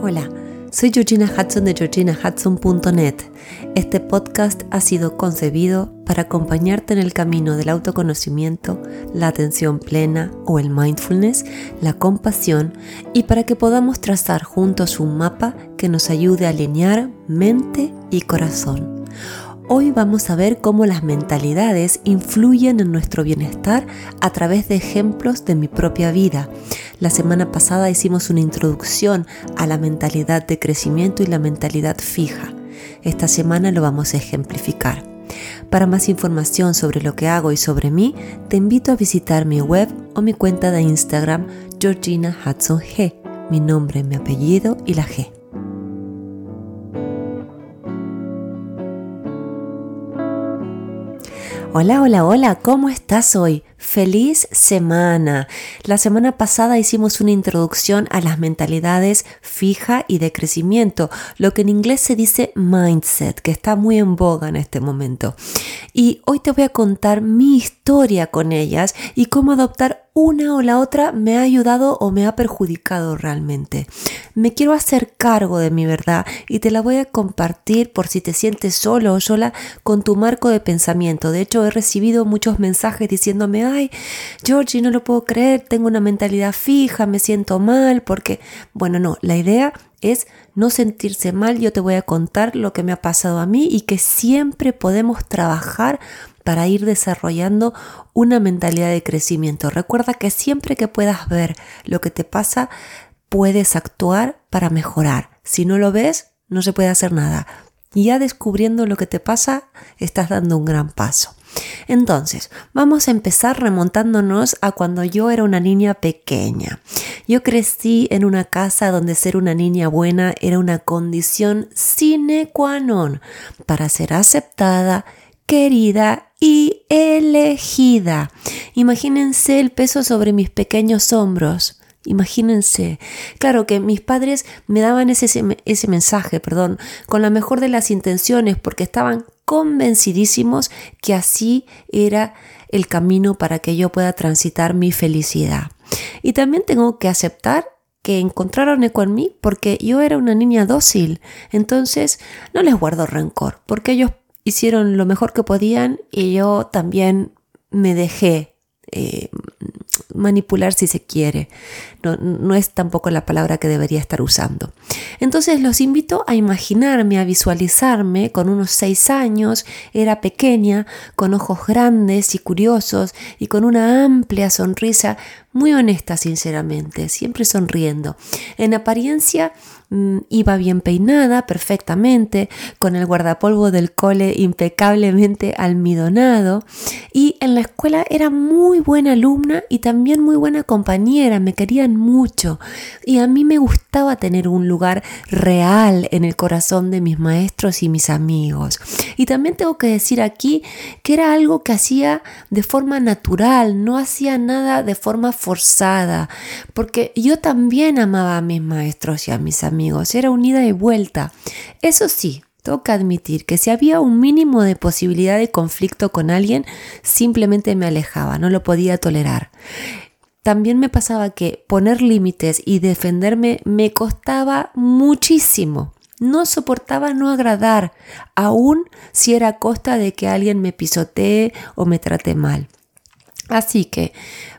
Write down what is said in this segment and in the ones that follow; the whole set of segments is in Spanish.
Hola, soy Georgina Hudson de georginahudson.net. Este podcast ha sido concebido para acompañarte en el camino del autoconocimiento, la atención plena o el mindfulness, la compasión y para que podamos trazar juntos un mapa que nos ayude a alinear mente y corazón. Hoy vamos a ver cómo las mentalidades influyen en nuestro bienestar a través de ejemplos de mi propia vida. La semana pasada hicimos una introducción a la mentalidad de crecimiento y la mentalidad fija. Esta semana lo vamos a ejemplificar. Para más información sobre lo que hago y sobre mí, te invito a visitar mi web o mi cuenta de Instagram Georgina Hudson G, mi nombre, mi apellido y la G. Hola, hola, hola, ¿cómo estás hoy? Feliz semana. La semana pasada hicimos una introducción a las mentalidades fija y de crecimiento, lo que en inglés se dice mindset, que está muy en boga en este momento. Y hoy te voy a contar mi historia con ellas y cómo adoptar una o la otra me ha ayudado o me ha perjudicado realmente. Me quiero hacer cargo de mi verdad y te la voy a compartir por si te sientes solo o sola con tu marco de pensamiento. De hecho, he recibido muchos mensajes diciéndome, ay, Georgie, no lo puedo creer, tengo una mentalidad fija, me siento mal, porque, bueno, no, la idea es no sentirse mal, yo te voy a contar lo que me ha pasado a mí y que siempre podemos trabajar para ir desarrollando una mentalidad de crecimiento. Recuerda que siempre que puedas ver lo que te pasa, puedes actuar para mejorar. Si no lo ves, no se puede hacer nada. Y ya descubriendo lo que te pasa, estás dando un gran paso. Entonces, vamos a empezar remontándonos a cuando yo era una niña pequeña. Yo crecí en una casa donde ser una niña buena era una condición sine qua non para ser aceptada, querida y elegida. Imagínense el peso sobre mis pequeños hombros. Imagínense. Claro que mis padres me daban ese, mensaje, perdón, con la mejor de las intenciones, porque estaban convencidísimos que así era el camino para que yo pueda transitar mi felicidad. Y también tengo que aceptar que encontraron eco en mí porque yo era una niña dócil. Entonces no les guardo rencor porque ellos hicieron lo mejor que podían y yo también me dejé eh, manipular si se quiere. No, no, es tampoco la palabra que debería estar usando. Entonces los invito a imaginarme, a visualizarme con unos seis años, era pequeña, con ojos grandes y curiosos y con una amplia sonrisa, muy honesta sinceramente, siempre sonriendo. En apariencia iba bien peinada perfectamente, con el guardapolvo del cole impecablemente almidonado y en la escuela era muy buena alumna y también muy buena compañera, me querían mucho y a mí me gustaba tener un lugar real en el corazón de mis maestros y mis amigos. Y también tengo que decir aquí que era algo que hacía de forma natural, no hacía nada de forma forzada, porque yo también amaba a mis maestros y a mis amigos amigos, era unida y vuelta. Eso sí, que admitir que si había un mínimo de posibilidad de conflicto con alguien, simplemente me alejaba, no lo podía tolerar. También me pasaba que poner límites y defenderme me costaba muchísimo. No soportaba no agradar, aun si era a costa de que alguien me pisotee o me trate mal. Así que,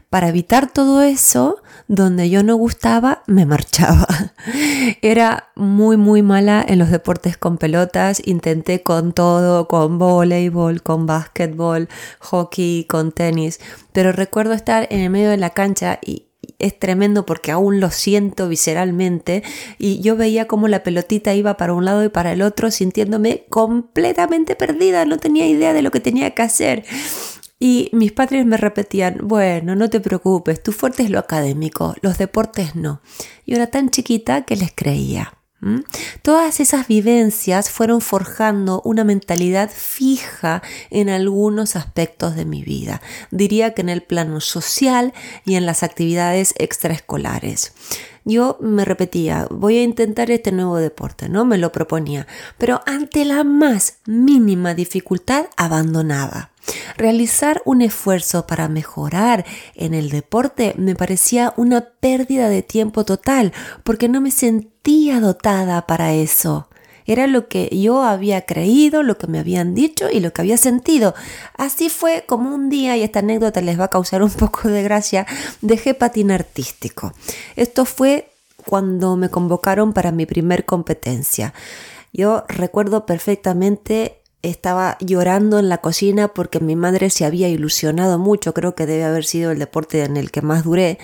para evitar todo eso, donde yo no gustaba, me marchaba. Era muy, muy mala en los deportes con pelotas. Intenté con todo, con voleibol, con básquetbol, hockey, con tenis. Pero recuerdo estar en el medio de la cancha y, es tremendo porque aún lo siento visceralmente y yo veía como la pelotita iba para un lado y para el otro sintiéndome completamente perdida, no tenía idea de lo que tenía que hacer. Y mis padres me repetían, bueno, no te preocupes, tu fuerte es lo académico, los deportes no. Yo era tan chiquita que les creía. Todas esas vivencias fueron forjando una mentalidad fija en algunos aspectos de mi vida. Diría que en el plano social y en las actividades extraescolares. Yo me repetía, voy a intentar este nuevo deporte, ¿no? Me lo proponía, pero ante la más mínima dificultad abandonaba. Realizar un esfuerzo para mejorar en el deporte me parecía una pérdida de tiempo total porque no me sentía dotada para eso. Era lo que yo había creído, lo que me habían dicho y lo que había sentido. Así fue como un día, y esta anécdota les va a causar un poco de gracia, dejé patín artístico. Esto fue cuando me convocaron para mi primer competencia. Yo recuerdo perfectamente estaba llorando en la cocina porque mi madre se había ilusionado mucho, creo que debe haber sido el deporte en el que más duré,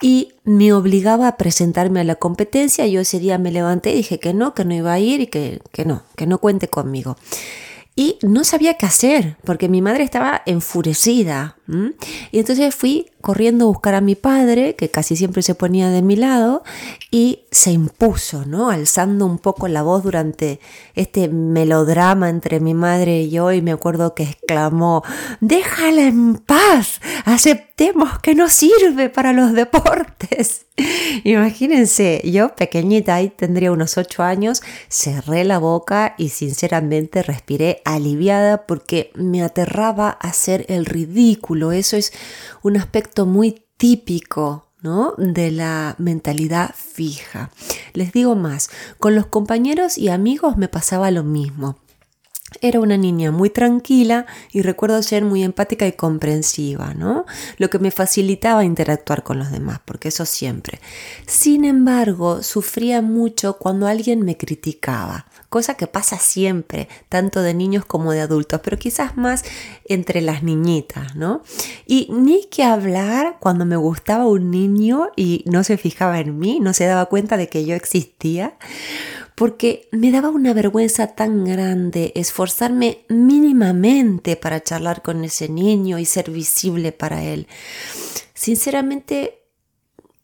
y me obligaba a presentarme a la competencia. Yo ese día me levanté y dije que no, que no iba a ir y que, que no, que no cuente conmigo. Y no sabía qué hacer porque mi madre estaba enfurecida. Y entonces fui corriendo a buscar a mi padre, que casi siempre se ponía de mi lado, y se impuso, ¿no? Alzando un poco la voz durante este melodrama entre mi madre y yo, y me acuerdo que exclamó, déjala en paz, aceptemos que no sirve para los deportes. Imagínense, yo pequeñita, ahí tendría unos ocho años, cerré la boca y sinceramente respiré aliviada porque me aterraba hacer el ridículo. Eso es un aspecto muy típico ¿no? de la mentalidad fija. Les digo más, con los compañeros y amigos me pasaba lo mismo. Era una niña muy tranquila y recuerdo ser muy empática y comprensiva, ¿no? Lo que me facilitaba interactuar con los demás, porque eso siempre. Sin embargo, sufría mucho cuando alguien me criticaba, cosa que pasa siempre, tanto de niños como de adultos, pero quizás más entre las niñitas, ¿no? Y ni que hablar cuando me gustaba un niño y no se fijaba en mí, no se daba cuenta de que yo existía porque me daba una vergüenza tan grande esforzarme mínimamente para charlar con ese niño y ser visible para él. Sinceramente,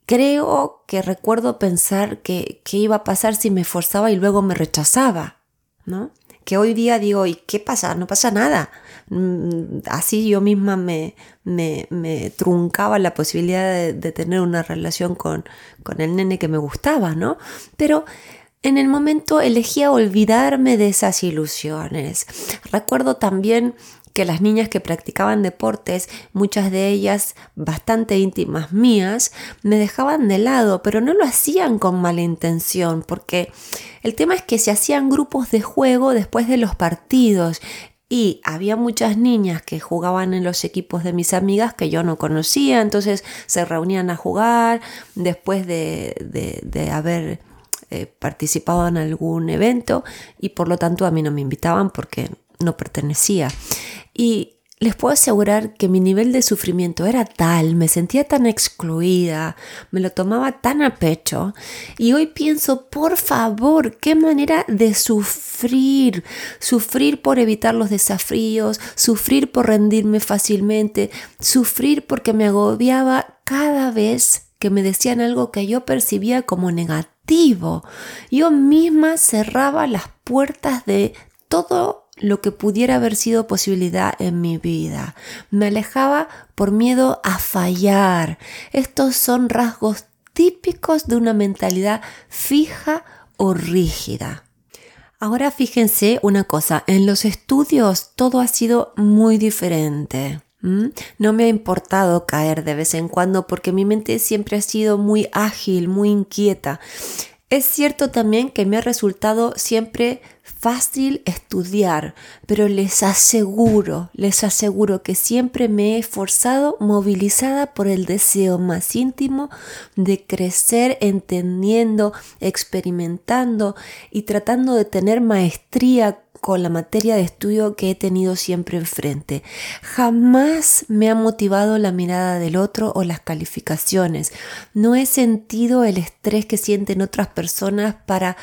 creo que recuerdo pensar que, iba a pasar si me esforzaba y luego me rechazaba, ¿no? Que hoy día digo, ¿y qué pasa? No pasa nada. Mm, así yo misma me, me, truncaba la posibilidad de, de, tener una relación con, con el nene que me gustaba, ¿no? Pero en el momento elegía olvidarme de esas ilusiones. Recuerdo también que las niñas que practicaban deportes, muchas de ellas bastante íntimas mías, me dejaban de lado, pero no lo hacían con mala intención, porque el tema es que se hacían grupos de juego después de los partidos y había muchas niñas que jugaban en los equipos de mis amigas que yo no conocía, entonces se reunían a jugar después de, de, de haber eh, en algún evento y por lo tanto a mí no me invitaban porque no pertenecía. Y les puedo asegurar que mi nivel de sufrimiento era tal, me sentía tan excluida, me lo tomaba tan a pecho y hoy pienso, por favor, qué manera de sufrir, sufrir por evitar los desafíos, sufrir por rendirme fácilmente, sufrir porque me agobiaba cada vez que me decían algo que yo percibía como negativo yo misma cerraba las puertas de todo lo que pudiera haber sido posibilidad en mi vida. Me alejaba por miedo a fallar. Estos son rasgos típicos de una mentalidad fija o rígida. Ahora fíjense una cosa, en los estudios todo ha sido muy diferente. No me ha importado caer de vez en cuando porque mi mente siempre ha sido muy ágil, muy inquieta. Es cierto también que me ha resultado siempre fácil estudiar, pero les aseguro, les aseguro que siempre me he esforzado movilizada por el deseo más íntimo de crecer entendiendo, experimentando y tratando de tener maestría con la materia de estudio que he tenido siempre enfrente. Jamás me ha motivado la mirada del otro o las calificaciones. No he sentido el estrés que sienten otras personas para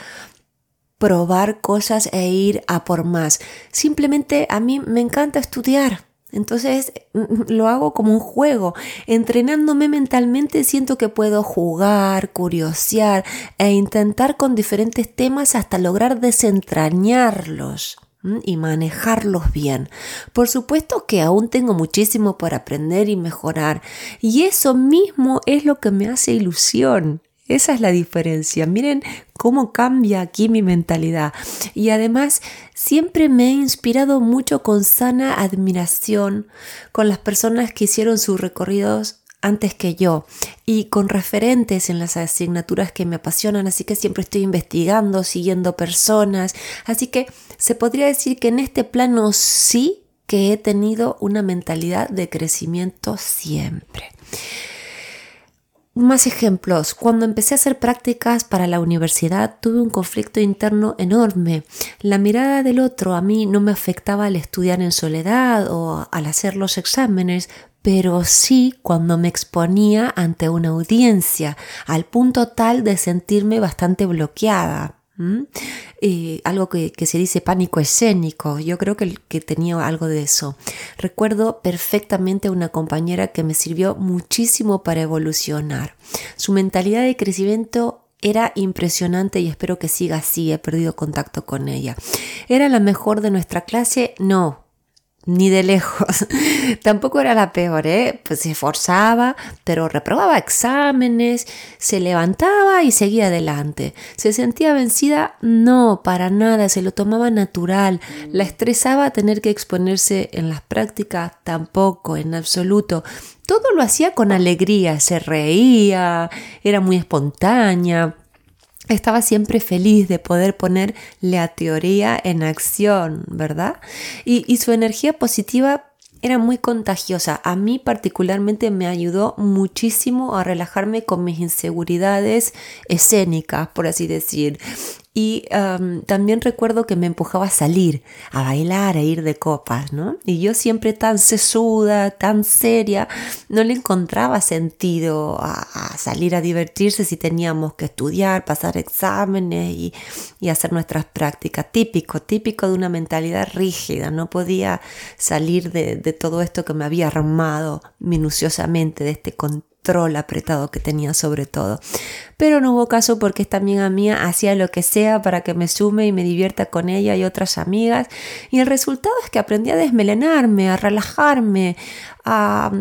probar cosas e ir a por más. Simplemente a mí me encanta estudiar. Entonces lo hago como un juego. Entrenándome mentalmente siento que puedo jugar, curiosear e intentar con diferentes temas hasta lograr desentrañarlos y manejarlos bien. Por supuesto que aún tengo muchísimo por aprender y mejorar y eso mismo es lo que me hace ilusión. Esa es la diferencia. Miren cómo cambia aquí mi mentalidad. Y además siempre me he inspirado mucho con sana admiración con las personas que hicieron sus recorridos antes que yo y con referentes en las asignaturas que me apasionan, así que siempre estoy investigando, siguiendo personas, así que se podría decir que en este plano sí que he tenido una mentalidad de crecimiento siempre. Más ejemplos. Cuando empecé a hacer prácticas para la universidad tuve un conflicto interno enorme. La mirada del otro a mí no me afectaba al estudiar en soledad o al hacer los exámenes, pero sí cuando me exponía ante una audiencia, al punto tal de sentirme bastante bloqueada. Eh, algo que, se dice pánico escénico, yo creo que, que tenía algo de eso. Recuerdo perfectamente una compañera que me sirvió muchísimo para evolucionar. Su mentalidad de crecimiento era impresionante y espero que siga así, he perdido contacto con ella. ¿Era la mejor de nuestra clase? No, ni de lejos. Tampoco era la peor, ¿eh? Pues se esforzaba, pero reprobaba exámenes, se levantaba y seguía adelante. ¿Se sentía vencida? No, para nada, se lo tomaba natural. La estresaba tener que exponerse en las prácticas? Tampoco, en absoluto. Todo lo hacía con alegría, se reía, era muy espontánea estaba siempre feliz de poder poner la teoría en acción, ¿verdad? Y, su energía positiva era muy contagiosa. A mí particularmente me ayudó muchísimo a relajarme con mis inseguridades escénicas, por así decir. Y también recuerdo que me empujaba a salir, a bailar, a ir de copas, ¿no? Y yo siempre tan sesuda, tan seria, no le encontraba sentido a, salir a divertirse si teníamos que estudiar, pasar exámenes y, hacer nuestras prácticas. Típico, típico de una mentalidad rígida. No podía salir de, de todo esto que me había armado minuciosamente, de este contexto apretado que tenía sobre todo. Pero no hubo caso porque esta amiga mía hacía lo que sea para que me sume y me divierta con ella y otras amigas. Y el resultado es que aprendí a desmelenarme, a relajarme, a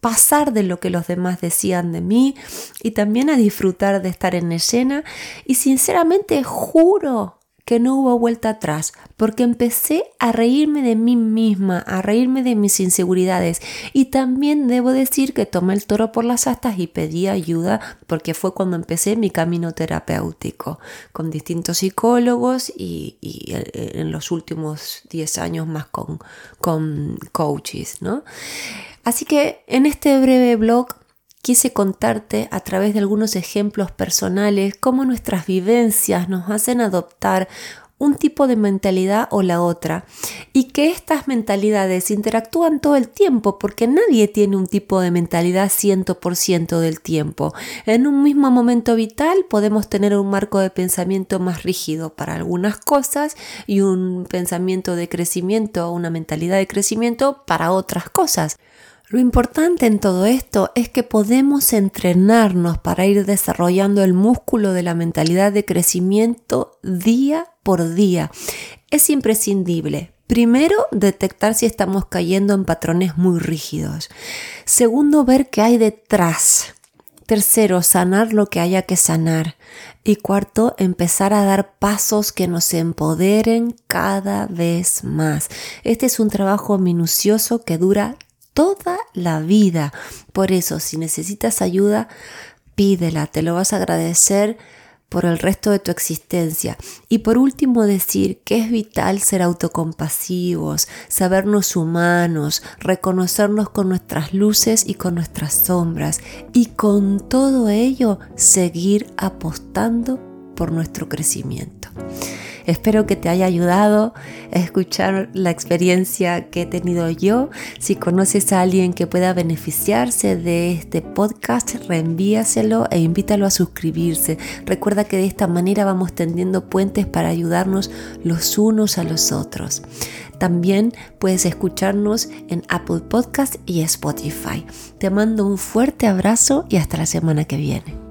pasar de lo que los demás decían de mí y también a disfrutar de estar en escena. Y sinceramente juro que no hubo vuelta atrás, porque empecé a reírme de mí misma, a reírme de mis inseguridades y también debo decir que tomé el toro por las astas y pedí ayuda porque fue cuando empecé mi camino terapéutico con distintos psicólogos y, eh, en los últimos 10 años más con, con coaches, ¿no? Así que en este breve blog quise contarte a través de algunos ejemplos personales cómo nuestras vivencias nos hacen adoptar un tipo de mentalidad o la otra y que estas mentalidades interactúan todo el tiempo porque nadie tiene un tipo de mentalidad 100% del tiempo. En un mismo momento vital podemos tener un marco de pensamiento más rígido para algunas cosas y un pensamiento de crecimiento o una mentalidad de crecimiento para otras cosas. Lo importante en todo esto es que podemos entrenarnos para ir desarrollando el músculo de la mentalidad de crecimiento día por día. Es imprescindible. Primero, detectar si estamos cayendo en patrones muy rígidos. Segundo, ver qué hay detrás. Tercero, sanar lo que haya que sanar. Y cuarto, empezar a dar pasos que nos empoderen cada vez más. Este es un trabajo minucioso que dura toda la vida. Por eso, si necesitas ayuda, pídela, te lo vas a agradecer por el resto de tu existencia. Y por último decir que es vital ser autocompasivos, sabernos humanos, reconocernos con nuestras luces y con nuestras sombras y con todo ello seguir apostando por nuestro crecimiento. Espero que te haya ayudado a escuchar la experiencia que he tenido yo. Si conoces a alguien que pueda beneficiarse de este podcast, reenvíaselo e invítalo a suscribirse. Recuerda que de esta manera vamos tendiendo puentes para ayudarnos los unos a los otros. También puedes escucharnos en Apple Podcast y Spotify. Te mando un fuerte abrazo y hasta la semana que viene.